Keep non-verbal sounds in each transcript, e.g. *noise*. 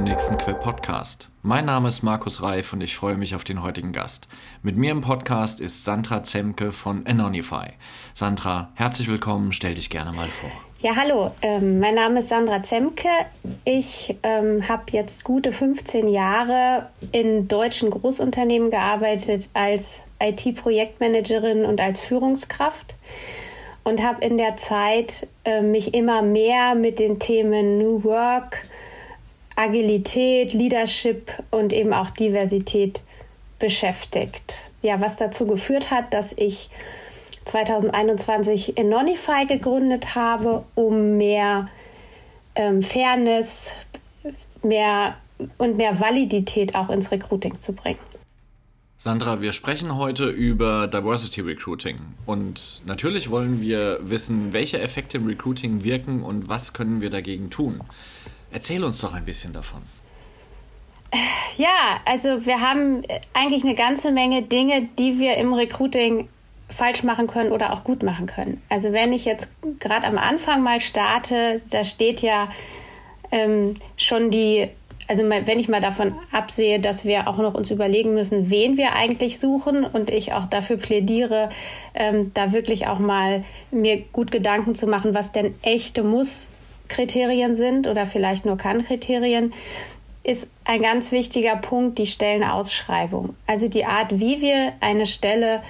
zum nächsten Quip Podcast. Mein Name ist Markus Reif und ich freue mich auf den heutigen Gast. Mit mir im Podcast ist Sandra Zemke von Anonify. Sandra, herzlich willkommen, stell dich gerne mal vor. Ja, hallo, ähm, mein Name ist Sandra Zemke. Ich ähm, habe jetzt gute 15 Jahre in deutschen Großunternehmen gearbeitet als IT-Projektmanagerin und als Führungskraft und habe in der Zeit äh, mich immer mehr mit den Themen New Work, Agilität, Leadership und eben auch Diversität beschäftigt. Ja, was dazu geführt hat, dass ich 2021 Nonify gegründet habe, um mehr ähm, Fairness, mehr und mehr Validität auch ins Recruiting zu bringen. Sandra, wir sprechen heute über Diversity Recruiting. Und natürlich wollen wir wissen, welche Effekte im Recruiting wirken und was können wir dagegen tun. Erzähl uns doch ein bisschen davon. Ja, also wir haben eigentlich eine ganze Menge Dinge, die wir im Recruiting falsch machen können oder auch gut machen können. Also wenn ich jetzt gerade am Anfang mal starte, da steht ja ähm, schon die also wenn ich mal davon absehe, dass wir auch noch uns überlegen müssen, wen wir eigentlich suchen und ich auch dafür plädiere, ähm, da wirklich auch mal mir gut Gedanken zu machen, was denn echte Muss-Kriterien sind oder vielleicht nur Kann-Kriterien, ist ein ganz wichtiger Punkt die Stellenausschreibung. Also die Art, wie wir eine Stelle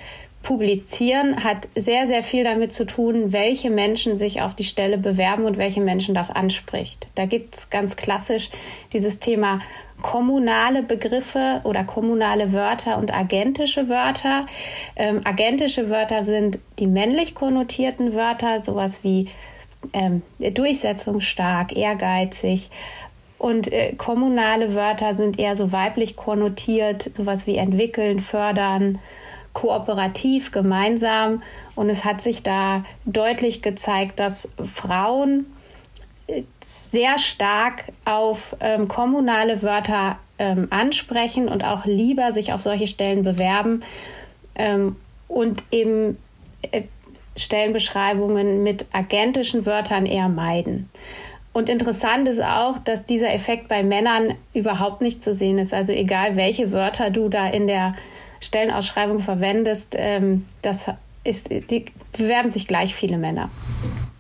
Publizieren hat sehr, sehr viel damit zu tun, welche Menschen sich auf die Stelle bewerben und welche Menschen das anspricht. Da gibt es ganz klassisch dieses Thema kommunale Begriffe oder kommunale Wörter und agentische Wörter. Ähm, agentische Wörter sind die männlich konnotierten Wörter, sowas wie ähm, durchsetzungsstark, ehrgeizig. Und äh, kommunale Wörter sind eher so weiblich konnotiert, sowas wie entwickeln, fördern, kooperativ, gemeinsam. Und es hat sich da deutlich gezeigt, dass Frauen äh, sehr stark auf ähm, kommunale Wörter ähm, ansprechen und auch lieber sich auf solche Stellen bewerben ähm, und eben äh, Stellenbeschreibungen mit agentischen Wörtern eher meiden. Und interessant ist auch, dass dieser Effekt bei Männern überhaupt nicht zu sehen ist. Also egal, welche Wörter du da in der Stellenausschreibung verwendest, ähm, das ist, die bewerben sich gleich viele Männer.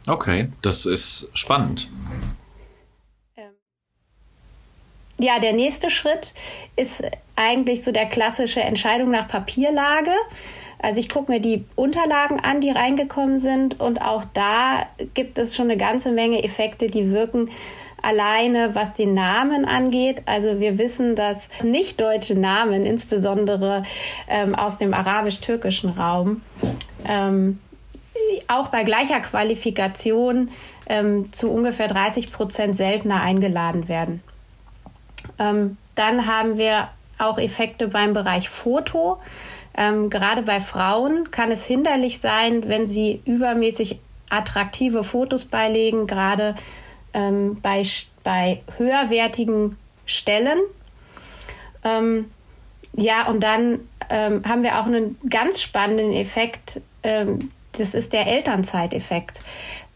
Okay, das ist spannend. Ähm, ja, der nächste Schritt ist eigentlich so der klassische Entscheidung nach Papierlage. Also ich gucke mir die Unterlagen an, die reingekommen sind und auch da gibt es schon eine ganze Menge Effekte, die wirken alleine, was den Namen angeht. Also wir wissen, dass nicht deutsche Namen, insbesondere ähm, aus dem arabisch-türkischen Raum, ähm, auch bei gleicher Qualifikation ähm, zu ungefähr 30 Prozent seltener eingeladen werden. Ähm, dann haben wir auch Effekte beim Bereich Foto. Ähm, gerade bei Frauen kann es hinderlich sein, wenn sie übermäßig attraktive Fotos beilegen, gerade ähm, bei, bei höherwertigen Stellen. Ähm, ja, und dann ähm, haben wir auch einen ganz spannenden Effekt. Ähm, das ist der Elternzeiteffekt.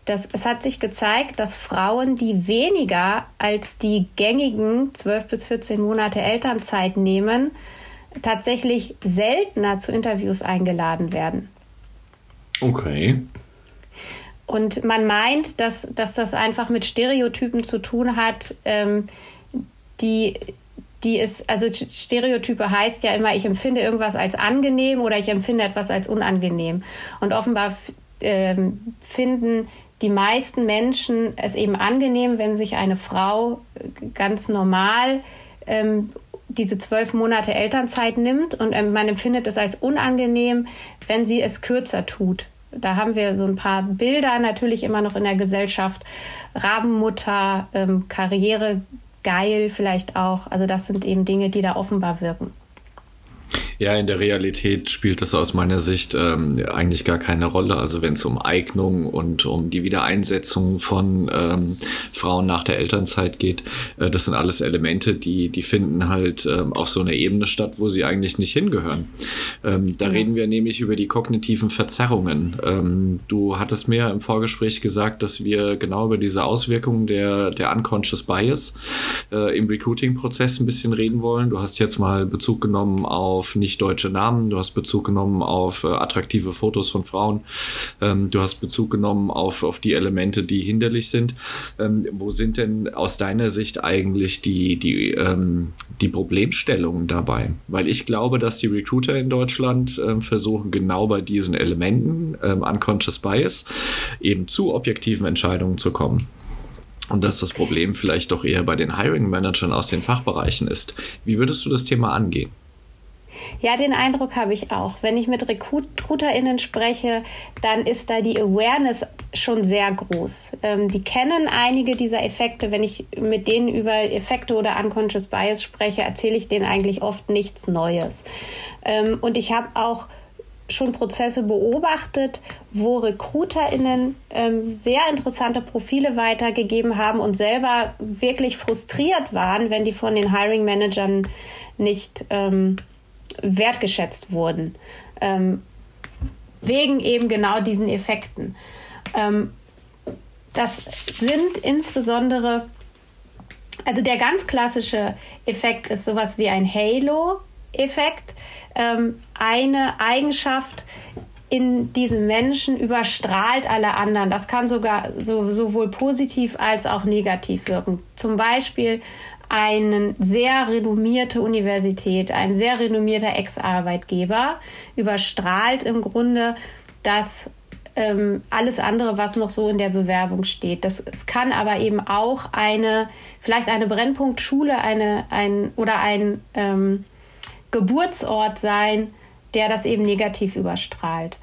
Das, es hat sich gezeigt, dass Frauen, die weniger als die gängigen 12 bis 14 Monate Elternzeit nehmen, tatsächlich seltener zu Interviews eingeladen werden. Okay. Und man meint, dass, dass das einfach mit Stereotypen zu tun hat, ähm, die, die ist, also Stereotype heißt ja immer, ich empfinde irgendwas als angenehm oder ich empfinde etwas als unangenehm. Und offenbar ähm, finden die meisten Menschen es eben angenehm, wenn sich eine Frau ganz normal ähm, diese zwölf Monate Elternzeit nimmt und ähm, man empfindet es als unangenehm, wenn sie es kürzer tut. Da haben wir so ein paar Bilder natürlich immer noch in der Gesellschaft. Rabenmutter, ähm, Karriere geil vielleicht auch. Also das sind eben Dinge, die da offenbar wirken. Ja, in der Realität spielt das aus meiner Sicht ähm, eigentlich gar keine Rolle. Also wenn es um Eignung und um die Wiedereinsetzung von ähm, Frauen nach der Elternzeit geht, äh, das sind alles Elemente, die, die finden halt ähm, auf so einer Ebene statt, wo sie eigentlich nicht hingehören. Ähm, da ja. reden wir nämlich über die kognitiven Verzerrungen. Ähm, du hattest mir im Vorgespräch gesagt, dass wir genau über diese Auswirkungen der, der Unconscious Bias äh, im Recruiting-Prozess ein bisschen reden wollen. Du hast jetzt mal Bezug genommen auf nicht deutsche Namen, du hast Bezug genommen auf äh, attraktive Fotos von Frauen, ähm, du hast Bezug genommen auf, auf die Elemente, die hinderlich sind. Ähm, wo sind denn aus deiner Sicht eigentlich die, die, ähm, die Problemstellungen dabei? Weil ich glaube, dass die Recruiter in Deutschland ähm, versuchen, genau bei diesen Elementen, ähm, Unconscious Bias, eben zu objektiven Entscheidungen zu kommen. Und dass das Problem vielleicht doch eher bei den Hiring Managern aus den Fachbereichen ist. Wie würdest du das Thema angehen? Ja, den Eindruck habe ich auch. Wenn ich mit RecruiterInnen spreche, dann ist da die Awareness schon sehr groß. Ähm, die kennen einige dieser Effekte. Wenn ich mit denen über Effekte oder Unconscious Bias spreche, erzähle ich denen eigentlich oft nichts Neues. Ähm, und ich habe auch schon Prozesse beobachtet, wo RecruiterInnen ähm, sehr interessante Profile weitergegeben haben und selber wirklich frustriert waren, wenn die von den Hiring Managern nicht ähm, wertgeschätzt wurden. Ähm, wegen eben genau diesen Effekten. Ähm, das sind insbesondere, also der ganz klassische Effekt ist sowas wie ein Halo-Effekt. Ähm, eine Eigenschaft in diesem Menschen überstrahlt alle anderen. Das kann sogar so, sowohl positiv als auch negativ wirken. Zum Beispiel eine sehr renommierte Universität, ein sehr renommierter Ex-Arbeitgeber überstrahlt im Grunde das ähm, alles andere, was noch so in der Bewerbung steht. Das, es kann aber eben auch eine, vielleicht eine Brennpunktschule eine, ein, oder ein ähm, Geburtsort sein, der das eben negativ überstrahlt.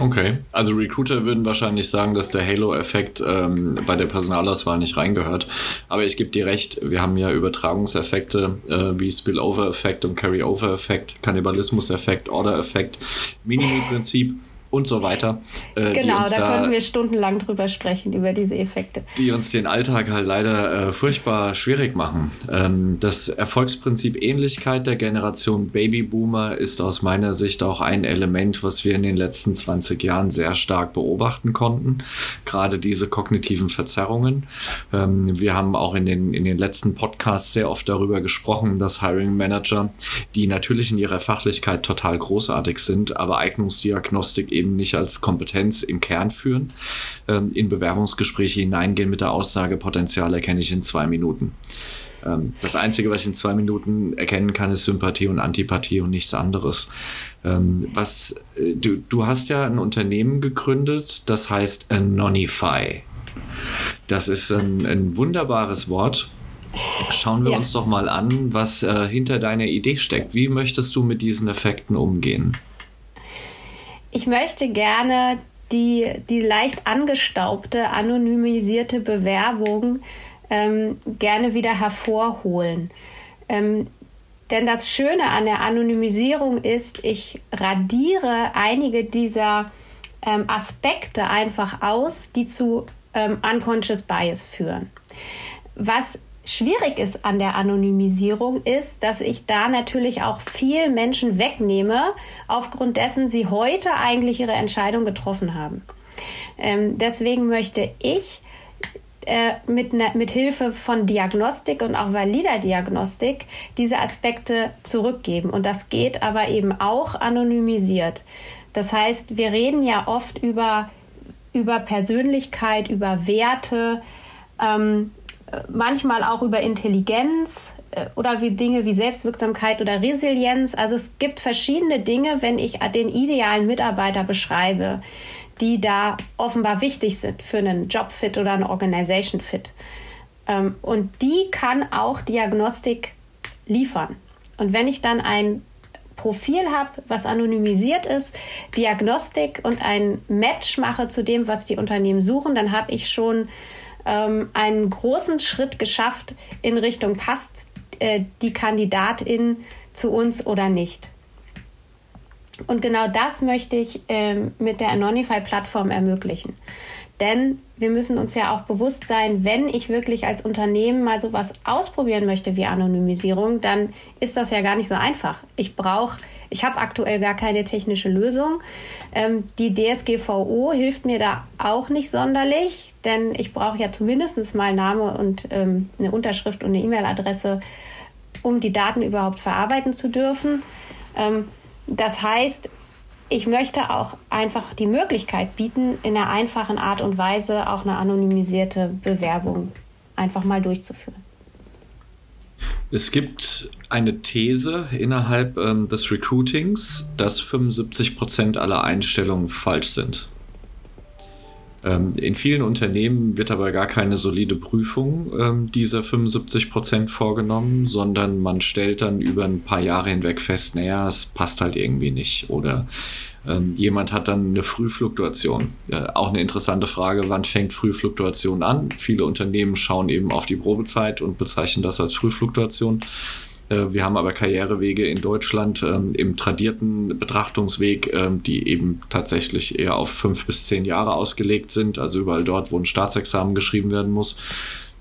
Okay, also Recruiter würden wahrscheinlich sagen, dass der Halo-Effekt ähm, bei der Personalauswahl nicht reingehört. Aber ich gebe dir recht, wir haben ja Übertragungseffekte äh, wie Spillover-Effekt und Carry-Over-Effekt, Kannibalismus-Effekt, Order-Effekt, Minimi-Prinzip und so weiter. Äh, genau, da, da könnten wir stundenlang drüber sprechen, über diese Effekte. Die uns den Alltag halt leider äh, furchtbar schwierig machen. Ähm, das Erfolgsprinzip Ähnlichkeit der Generation Babyboomer ist aus meiner Sicht auch ein Element, was wir in den letzten 20 Jahren sehr stark beobachten konnten. Gerade diese kognitiven Verzerrungen. Ähm, wir haben auch in den, in den letzten Podcasts sehr oft darüber gesprochen, dass Hiring Manager, die natürlich in ihrer Fachlichkeit total großartig sind, aber Eignungsdiagnostik eben eben nicht als Kompetenz im Kern führen, ähm, in Bewerbungsgespräche hineingehen mit der Aussage, Potenzial erkenne ich in zwei Minuten. Ähm, das Einzige, was ich in zwei Minuten erkennen kann, ist Sympathie und Antipathie und nichts anderes. Ähm, was, äh, du, du hast ja ein Unternehmen gegründet, das heißt Anonify. Das ist ein, ein wunderbares Wort. Schauen wir ja. uns doch mal an, was äh, hinter deiner Idee steckt. Wie möchtest du mit diesen Effekten umgehen? Ich möchte gerne die, die leicht angestaubte, anonymisierte Bewerbung ähm, gerne wieder hervorholen. Ähm, denn das Schöne an der Anonymisierung ist, ich radiere einige dieser ähm, Aspekte einfach aus, die zu ähm, Unconscious Bias führen. Was schwierig ist an der Anonymisierung, ist, dass ich da natürlich auch viel Menschen wegnehme, aufgrund dessen sie heute eigentlich ihre Entscheidung getroffen haben. Ähm, deswegen möchte ich äh, mit, ne, mit Hilfe von Diagnostik und auch valider Diagnostik diese Aspekte zurückgeben. Und das geht aber eben auch anonymisiert. Das heißt, wir reden ja oft über, über Persönlichkeit, über Werte, ähm, manchmal auch über Intelligenz äh, oder wie Dinge wie Selbstwirksamkeit oder Resilienz. Also es gibt verschiedene Dinge, wenn ich den idealen Mitarbeiter beschreibe, die da offenbar wichtig sind für einen Jobfit oder einen Organization Fit. Ähm, und die kann auch Diagnostik liefern. Und wenn ich dann ein Profil habe, was anonymisiert ist, Diagnostik und ein Match mache zu dem, was die Unternehmen suchen, dann habe ich schon ähm, einen großen Schritt geschafft in Richtung passt äh, die Kandidatin zu uns oder nicht. Und genau das möchte ich ähm, mit der Anonify-Plattform ermöglichen. Denn wir müssen uns ja auch bewusst sein, wenn ich wirklich als Unternehmen mal sowas ausprobieren möchte wie Anonymisierung, dann ist das ja gar nicht so einfach. Ich brauche, ich habe aktuell gar keine technische Lösung. Ähm, die DSGVO hilft mir da auch nicht sonderlich, denn ich brauche ja zumindest mal Name und ähm, eine Unterschrift und eine E-Mail-Adresse, um die Daten überhaupt verarbeiten zu dürfen. Ähm, das heißt, ich möchte auch einfach die Möglichkeit bieten, in einer einfachen Art und Weise auch eine anonymisierte Bewerbung einfach mal durchzuführen. Es gibt eine These innerhalb ähm, des Recruitings, dass 75 Prozent aller Einstellungen falsch sind. Ähm, in vielen Unternehmen wird aber gar keine solide Prüfung ähm, dieser 75 Prozent vorgenommen, sondern man stellt dann über ein paar Jahre hinweg fest, naja, es passt halt irgendwie nicht. Oder ähm, jemand hat dann eine Frühfluktuation. Äh, auch eine interessante Frage, wann fängt Frühfluktuation an? Viele Unternehmen schauen eben auf die Probezeit und bezeichnen das als Frühfluktuation. Äh, wir haben aber Karrierewege in Deutschland ähm, im tradierten Betrachtungsweg, ähm, die eben tatsächlich eher auf fünf bis zehn Jahre ausgelegt sind, also überall dort, wo ein Staatsexamen geschrieben werden muss.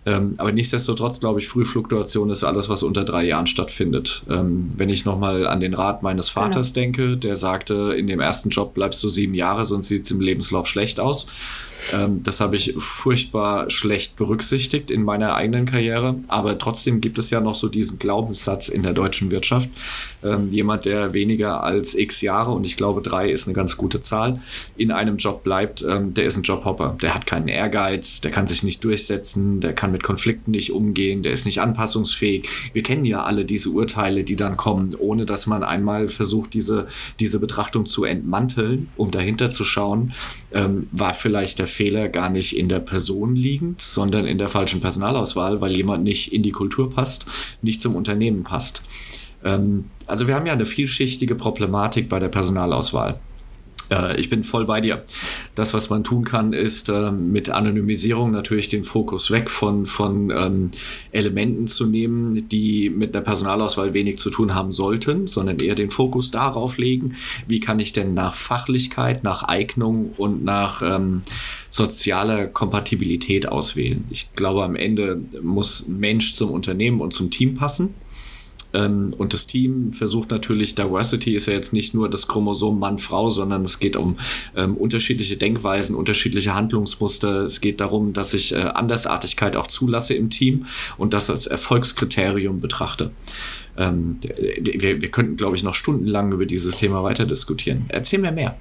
Ähm, aber nichtsdestotrotz glaube ich, Frühfluktuation ist alles, was unter drei Jahren stattfindet. Ähm, wenn ich nochmal an den Rat meines Vaters genau. denke, der sagte, in dem ersten Job bleibst du sieben Jahre, sonst sieht es im Lebenslauf schlecht aus. Ähm, das habe ich furchtbar schlecht berücksichtigt in meiner eigenen Karriere. Aber trotzdem gibt es ja noch so diesen Glaubenssatz in der deutschen Wirtschaft. Ähm, jemand, der weniger als x Jahre, und ich glaube drei ist eine ganz gute Zahl, in einem Job bleibt, ähm, der ist ein Jobhopper. Der hat keinen Ehrgeiz, der kann sich nicht durchsetzen, der kann mit Konflikten nicht umgehen, der ist nicht anpassungsfähig. Wir kennen ja alle diese Urteile, die dann kommen, ohne dass man einmal versucht, diese, diese Betrachtung zu entmanteln, um dahinter zu schauen, ähm, war vielleicht der Fehler gar nicht in der Person liegend, sondern in der falschen Personalauswahl, weil jemand nicht in die Kultur passt, nicht zum Unternehmen passt. Ähm, also wir haben ja eine vielschichtige Problematik bei der Personalauswahl. Äh, ich bin voll bei dir. Das, was man tun kann, ist äh, mit Anonymisierung natürlich den Fokus weg von, von ähm, Elementen zu nehmen, die mit einer Personalauswahl wenig zu tun haben sollten, sondern eher den Fokus darauf legen, wie kann ich denn nach Fachlichkeit, nach Eignung und nach ähm, sozialer Kompatibilität auswählen. Ich glaube, am Ende muss Mensch zum Unternehmen und zum Team passen. Ähm, und das Team versucht natürlich, Diversity ist ja jetzt nicht nur das Chromosom Mann-Frau, sondern es geht um ähm, unterschiedliche Denkweisen, unterschiedliche Handlungsmuster. Es geht darum, dass ich äh, Andersartigkeit auch zulasse im Team und das als Erfolgskriterium betrachte. Ähm, wir, wir könnten, glaube ich, noch stundenlang über dieses Thema weiter diskutieren. Erzähl mir mehr.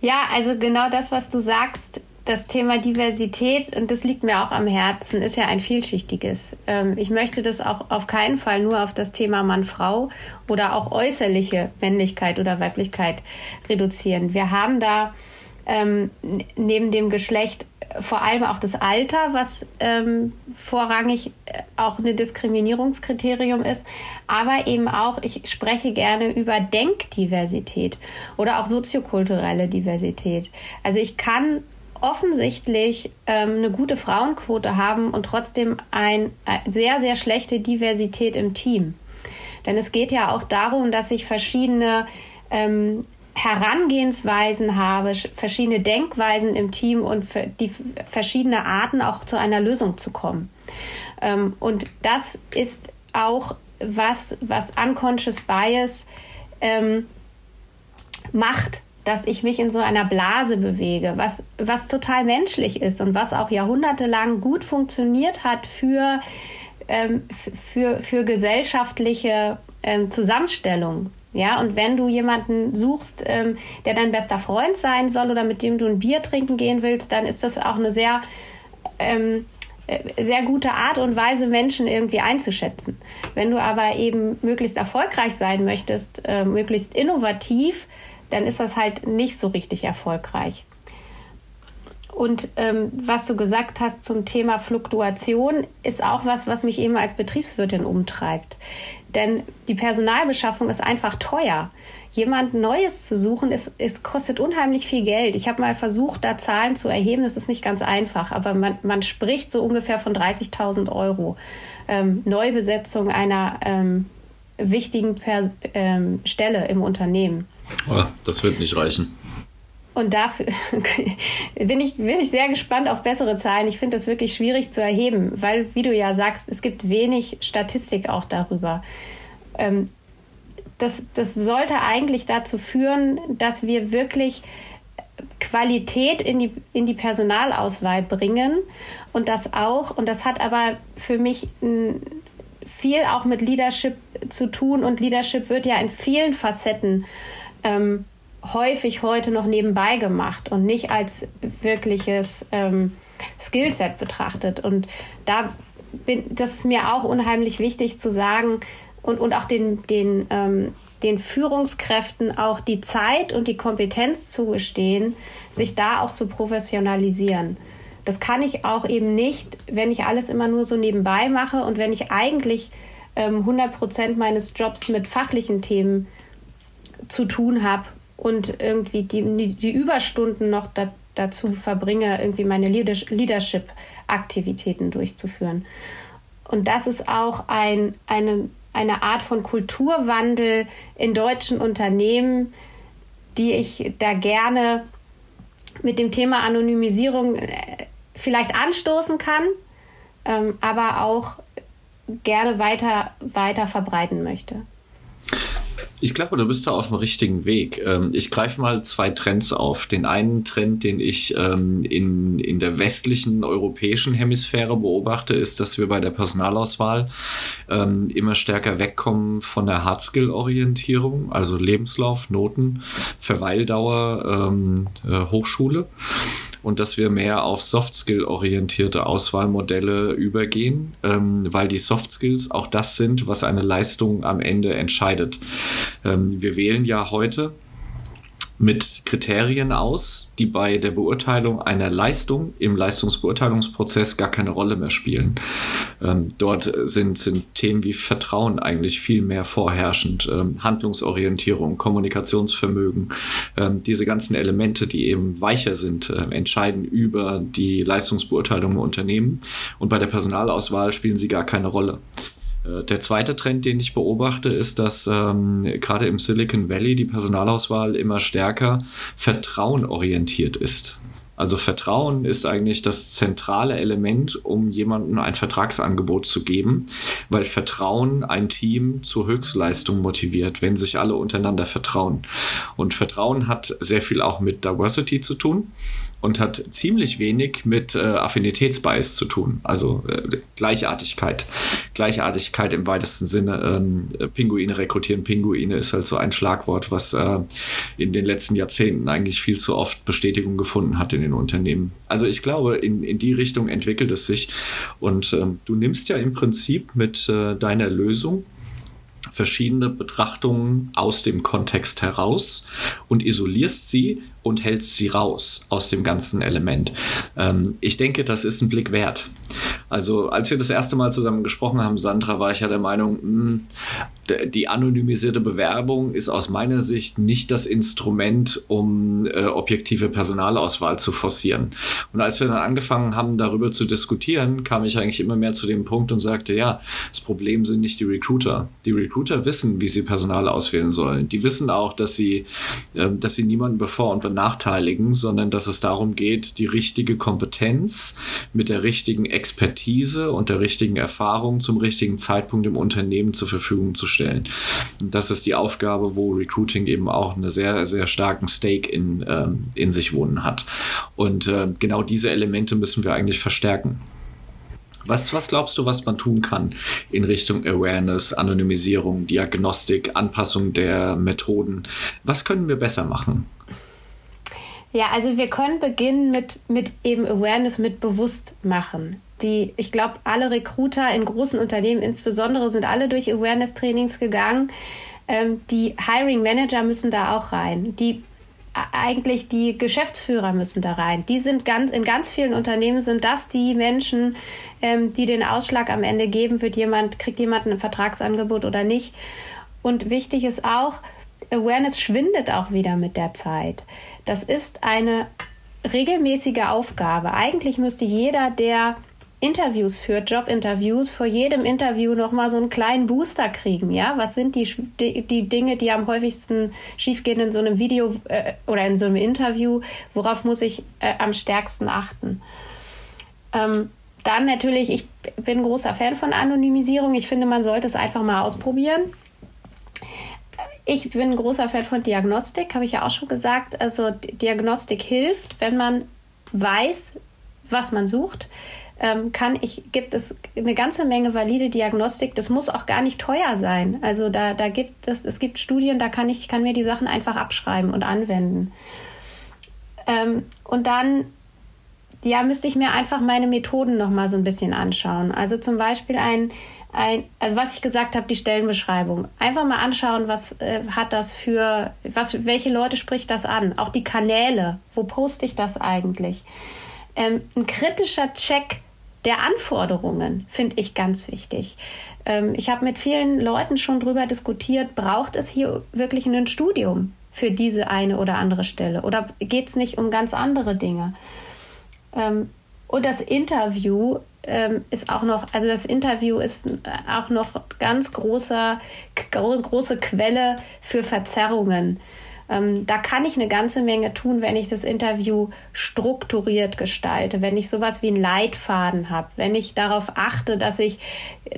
Ja, also genau das, was du sagst, das Thema Diversität, und das liegt mir auch am Herzen, ist ja ein vielschichtiges. Ähm, ich möchte das auch auf keinen Fall nur auf das Thema Mann-Frau oder auch äußerliche Männlichkeit oder Weiblichkeit reduzieren. Wir haben da ähm, neben dem Geschlecht vor allem auch das Alter, was ähm, vorrangig äh, auch ein Diskriminierungskriterium ist, aber eben auch, ich spreche gerne über Denkdiversität oder auch soziokulturelle Diversität. Also ich kann offensichtlich ähm, eine gute Frauenquote haben und trotzdem eine ein sehr, sehr schlechte Diversität im Team. Denn es geht ja auch darum, dass ich verschiedene ähm, Herangehensweisen habe, verschiedene Denkweisen im Team und die verschiedene Arten auch zu einer Lösung zu kommen. Ähm, und das ist auch was, was Unconscious Bias ähm, macht dass ich mich in so einer Blase bewege, was, was total menschlich ist und was auch jahrhundertelang gut funktioniert hat für, ähm, für, für gesellschaftliche ähm, Zusammenstellung. Ja, und wenn du jemanden suchst, ähm, der dein bester Freund sein soll oder mit dem du ein Bier trinken gehen willst, dann ist das auch eine sehr, ähm, äh, sehr gute Art und Weise, Menschen irgendwie einzuschätzen. Wenn du aber eben möglichst erfolgreich sein möchtest, äh, möglichst innovativ, dann ist das halt nicht so richtig erfolgreich. Und ähm, was du gesagt hast zum Thema Fluktuation, ist auch was, was mich eben als Betriebswirtin umtreibt. Denn die Personalbeschaffung ist einfach teuer. Jemand Neues zu suchen, ist, es kostet unheimlich viel Geld. Ich habe mal versucht, da Zahlen zu erheben. Das ist nicht ganz einfach, aber man, man spricht so ungefähr von 30.000 Euro ähm, Neubesetzung einer ähm, wichtigen per ähm, Stelle im Unternehmen. Oh, das wird nicht reichen. Und dafür *laughs* bin ich, bin ich sehr gespannt auf bessere Zahlen. Ich finde das wirklich schwierig zu erheben, weil, wie du ja sagst, es gibt wenig Statistik auch darüber. Ähm, das, das sollte eigentlich dazu führen, dass wir wirklich Qualität in die, in die Personalauswahl bringen und das auch, und das hat aber für mich viel auch mit Leadership zu tun und Leadership wird ja in vielen Facetten ähm, häufig heute noch nebenbei gemacht und nicht als wirkliches ähm, Skillset betrachtet. Und da bin, das ist mir auch unheimlich wichtig zu sagen und, und auch den, den, ähm, den Führungskräften auch die Zeit und die Kompetenz zugestehen, sich da auch zu professionalisieren. Das kann ich auch eben nicht, wenn ich alles immer nur so nebenbei mache und wenn ich eigentlich ähm, 100 Prozent meines Jobs mit fachlichen Themen zu tun habe und irgendwie die, die Überstunden noch da, dazu verbringe, irgendwie meine Leadership-Aktivitäten durchzuführen. Und das ist auch ein, eine, eine Art von Kulturwandel in deutschen Unternehmen, die ich da gerne mit dem Thema Anonymisierung äh, vielleicht anstoßen kann, ähm, aber auch gerne weiter, weiter verbreiten möchte. Ich glaube, du bist da auf dem richtigen Weg. Ähm, ich greife mal zwei Trends auf. Den einen Trend, den ich ähm, in, in der westlichen europäischen Hemisphäre beobachte, ist, dass wir bei der Personalauswahl ähm, immer stärker wegkommen von der Hardskill-Orientierung, also Lebenslauf, Noten, Verweildauer, äh, Hochschule und dass wir mehr auf Soft-Skill-orientierte Auswahlmodelle übergehen, ähm, weil die Soft Skills auch das sind, was eine Leistung am Ende entscheidet. Ähm, wir wählen ja heute mit Kriterien aus, die bei der Beurteilung einer Leistung im Leistungsbeurteilungsprozess gar keine Rolle mehr spielen. Ähm, dort sind, sind Themen wie Vertrauen eigentlich viel mehr vorherrschend, ähm, Handlungsorientierung, Kommunikationsvermögen, ähm, diese ganzen Elemente, die eben weicher sind, äh, entscheiden über die Leistungsbeurteilung im Unternehmen. Und bei der Personalauswahl spielen sie gar keine Rolle. Äh, der zweite Trend, den ich beobachte, ist, dass ähm, gerade im Silicon Valley die Personalauswahl immer stärker vertrauenorientiert ist. Also Vertrauen ist eigentlich das zentrale Element, um jemandem ein Vertragsangebot zu geben, weil Vertrauen ein Team zur Höchstleistung motiviert, wenn sich alle untereinander vertrauen. Und Vertrauen hat sehr viel auch mit Diversity zu tun und hat ziemlich wenig mit äh, Affinitätsbias zu tun, also äh, Gleichartigkeit. Gleichartigkeit im weitesten Sinne. Ähm, Pinguine rekrutieren Pinguine ist halt so ein Schlagwort, was äh, in den letzten Jahrzehnten eigentlich viel zu oft Bestätigung gefunden hat in den Unternehmen. Also ich glaube, in, in die Richtung entwickelt es sich. Und ähm, du nimmst ja im Prinzip mit äh, deiner Lösung verschiedene Betrachtungen aus dem Kontext heraus und isolierst sie und hältst sie raus aus dem ganzen Element. Ähm, ich denke, das ist ein Blick wert. Also als wir das erste Mal zusammen gesprochen haben, Sandra, war ich ja der Meinung, mh, hm, die anonymisierte Bewerbung ist aus meiner Sicht nicht das Instrument, um äh, objektive Personalauswahl zu forcieren. Und als wir dann angefangen haben, darüber zu diskutieren, kam ich eigentlich immer mehr zu dem Punkt und sagte, ja, das Problem sind nicht die Recruiter. Die Recruiter wissen, wie sie Personal auswählen sollen. Die wissen auch, dass sie, äh, dass sie niemanden bevor und benachteiligen, sondern dass es darum geht, die richtige Kompetenz mit der richtigen Expertise und der richtigen Erfahrung zum richtigen Zeitpunkt im Unternehmen zur Verfügung zu stellen stellen. Und das ist die Aufgabe, wo Recruiting eben auch einen sehr, sehr starken Stake in, ähm, in sich wohnen hat. Und äh, genau diese Elemente müssen wir eigentlich verstärken. Was, was glaubst du, was man tun kann in Richtung Awareness, Anonymisierung, Diagnostik, Anpassung der Methoden? Was können wir besser machen? Ja, also wir können beginnen mit, mit eben Awareness, mit Bewusstmachen die, ich glaube, alle Recruiter in großen Unternehmen insbesondere sind alle durch Awareness-Trainings gegangen. Ähm, die Hiring Manager müssen da auch rein. Die eigentlich die Geschäftsführer müssen da rein. Die sind ganz in ganz vielen Unternehmen sind das die Menschen, ähm, die den Ausschlag am Ende geben, wird jemand kriegt jemand ein Vertragsangebot oder nicht. Und wichtig ist auch, Awareness schwindet auch wieder mit der Zeit. Das ist eine regelmäßige Aufgabe. Eigentlich müsste jeder, der Interviews führt, Jobinterviews, vor jedem Interview nochmal so einen kleinen Booster kriegen. Ja, was sind die, die, Dinge, die am häufigsten schiefgehen in so einem Video äh, oder in so einem Interview? Worauf muss ich äh, am stärksten achten? Ähm, dann natürlich, ich bin großer Fan von Anonymisierung. Ich finde, man sollte es einfach mal ausprobieren. Ich bin ein großer Fan von Diagnostik, habe ich ja auch schon gesagt. Also Diagnostik hilft, wenn man weiß, was man sucht ähm, kann ich, gibt es eine ganze Menge valide Diagnostik. Das muss auch gar nicht teuer sein. Also da, da gibt es, es gibt Studien, da kann ich, kann mir die Sachen einfach abschreiben und anwenden. Ähm, und dann, ja, müsste ich mir einfach meine Methoden noch mal so ein bisschen anschauen. Also zum Beispiel ein, ein, also was ich gesagt habe, die Stellenbeschreibung. Einfach mal anschauen, was äh, hat das für, was, welche Leute spricht das an? Auch die Kanäle. Wo poste ich das eigentlich? Ähm, ein kritischer Check der Anforderungen finde ich ganz wichtig. Ähm, ich habe mit vielen Leuten schon darüber diskutiert, braucht es hier wirklich ein Studium für diese eine oder andere Stelle oder geht es nicht um ganz andere Dinge? Ähm, und das Interview ähm, ist auch noch, also das Interview ist auch noch ganz großer, große Quelle für Verzerrungen. Ähm, da kann ich eine ganze Menge tun, wenn ich das Interview strukturiert gestalte, wenn ich sowas wie einen Leitfaden habe, wenn ich darauf achte, dass ich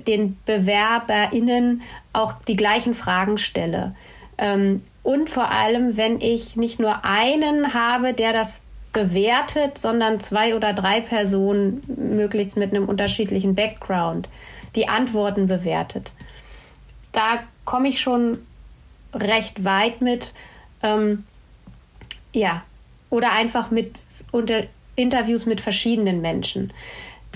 den BewerberInnen auch die gleichen Fragen stelle. Ähm, und vor allem, wenn ich nicht nur einen habe, der das bewertet, sondern zwei oder drei Personen, möglichst mit einem unterschiedlichen Background, die Antworten bewertet. Da komme ich schon recht weit mit, ähm, ja, oder einfach mit unter Interviews mit verschiedenen Menschen.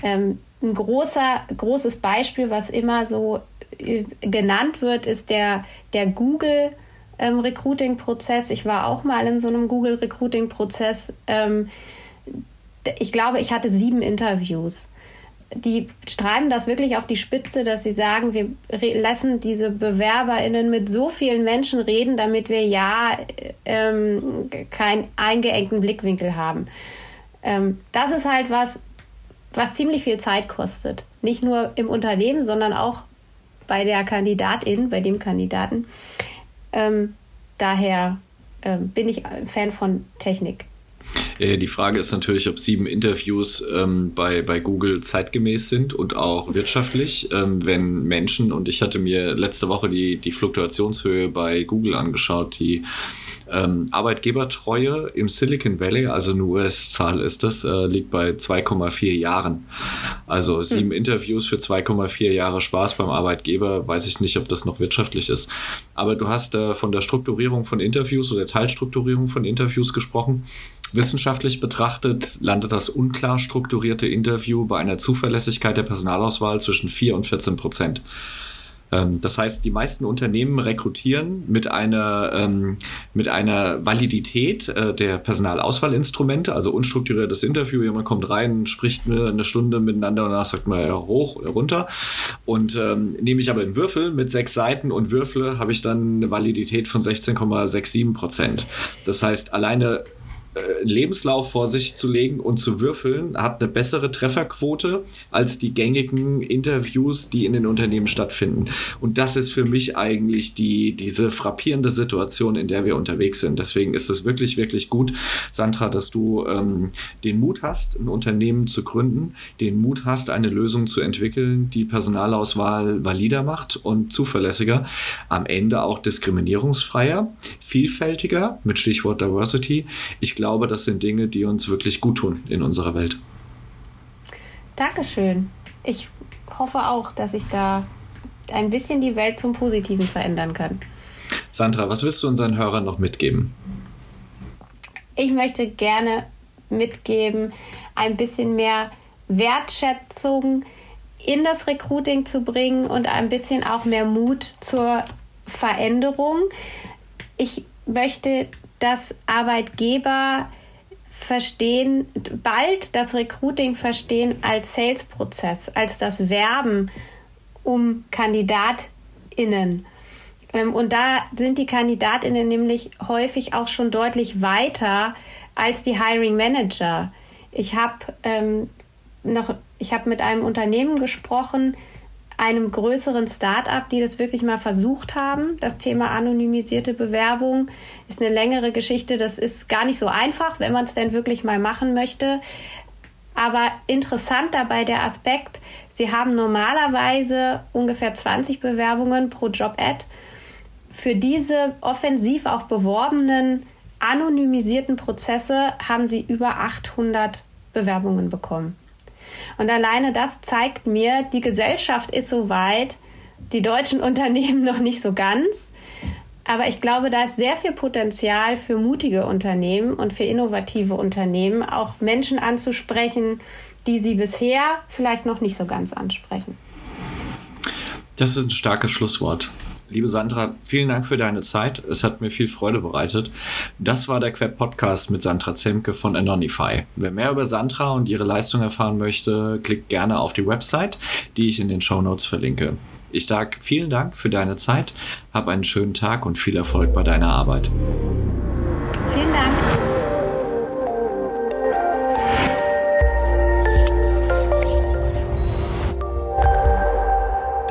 Ähm, ein großer, großes Beispiel, was immer so äh, genannt wird, ist der, der Google ähm, Recruiting-Prozess. Ich war auch mal in so einem Google Recruiting-Prozess. Ähm, ich glaube, ich hatte sieben Interviews die treiben das wirklich auf die Spitze, dass sie sagen, wir lassen diese BewerberInnen mit so vielen Menschen reden, damit wir ja ähm, keinen eingeengten Blickwinkel haben. Ähm, das ist halt was, was ziemlich viel Zeit kostet. Nicht nur im Unternehmen, sondern auch bei der Kandidatin, bei dem Kandidaten. Ähm, daher ähm, bin ich Fan von Technik. Äh, die Frage ist natürlich, ob sieben Interviews ähm, bei, bei Google zeitgemäß sind und auch wirtschaftlich. Ähm, wenn Menschen, und ich hatte mir letzte Woche die, die Fluktuationshöhe bei Google angeschaut, die ähm, Arbeitgebertreue im Silicon Valley, also eine US-Zahl ist das, äh, liegt bei 2,4 Jahren. Also sieben hm. Interviews für 2,4 Jahre Spaß beim Arbeitgeber, weiß ich nicht, ob das noch wirtschaftlich ist. Aber du hast äh, von der Strukturierung von Interviews oder Teilstrukturierung von Interviews gesprochen. Wissenschaftlich betrachtet landet das unklar strukturierte Interview bei einer Zuverlässigkeit der Personalauswahl zwischen 4 und 14 Prozent. Ähm, das heißt, die meisten Unternehmen rekrutieren mit einer, ähm, mit einer Validität äh, der Personalauswahlinstrumente, also unstrukturiertes Interview. Jemand kommt rein, spricht eine Stunde miteinander und danach sagt man ja, hoch oder runter. Und ähm, nehme ich aber einen Würfel mit sechs Seiten und würfle, habe ich dann eine Validität von 16,67 Prozent. Das heißt, alleine Lebenslauf vor sich zu legen und zu würfeln, hat eine bessere Trefferquote als die gängigen Interviews, die in den Unternehmen stattfinden. Und das ist für mich eigentlich die, diese frappierende Situation, in der wir unterwegs sind. Deswegen ist es wirklich, wirklich gut, Sandra, dass du ähm, den Mut hast, ein Unternehmen zu gründen, den Mut hast, eine Lösung zu entwickeln, die Personalauswahl valider macht und zuverlässiger, am Ende auch diskriminierungsfreier, vielfältiger, mit Stichwort Diversity. Ich glaube, das sind Dinge, die uns wirklich gut tun in unserer Welt. Dankeschön. Ich hoffe auch, dass ich da ein bisschen die Welt zum Positiven verändern kann. Sandra, was willst du unseren Hörern noch mitgeben? Ich möchte gerne mitgeben, ein bisschen mehr Wertschätzung in das Recruiting zu bringen und ein bisschen auch mehr Mut zur Veränderung. Ich möchte dass Arbeitgeber verstehen, bald das Recruiting verstehen als Sales-Prozess, als das Werben um KandidatInnen. Ähm, und da sind die KandidatInnen nämlich häufig auch schon deutlich weiter als die Hiring Manager. Ich habe ähm, noch ich habe mit einem Unternehmen gesprochen, einem größeren Start-up, die das wirklich mal versucht haben. Das Thema anonymisierte Bewerbung ist eine längere Geschichte. Das ist gar nicht so einfach, wenn man es denn wirklich mal machen möchte. Aber interessant dabei der Aspekt, sie haben normalerweise ungefähr 20 Bewerbungen pro Job-Ad. Für diese offensiv auch beworbenen anonymisierten Prozesse haben sie über 800 Bewerbungen bekommen. Und alleine das zeigt mir, die Gesellschaft ist so weit, die deutschen *laughs* Unternehmen noch nicht so ganz. Aber ich glaube, da ist sehr viel Potenzial für mutige Unternehmen und für innovative Unternehmen, auch Menschen anzusprechen, die sie bisher vielleicht noch nicht so ganz ansprechen. Das ist ein starkes Schlusswort. Liebe Sandra, vielen Dank für deine Zeit. Es hat mir viel Freude bereitet. Das war der Queb Podcast mit Sandra Zemke von Anonify. Wer mehr über Sandra und ihre Leistung erfahren möchte, klickt gerne auf die Website, die ich in den Show Notes verlinke. Ich sage vielen Dank für deine Zeit, hab einen schönen Tag und viel Erfolg bei deiner Arbeit.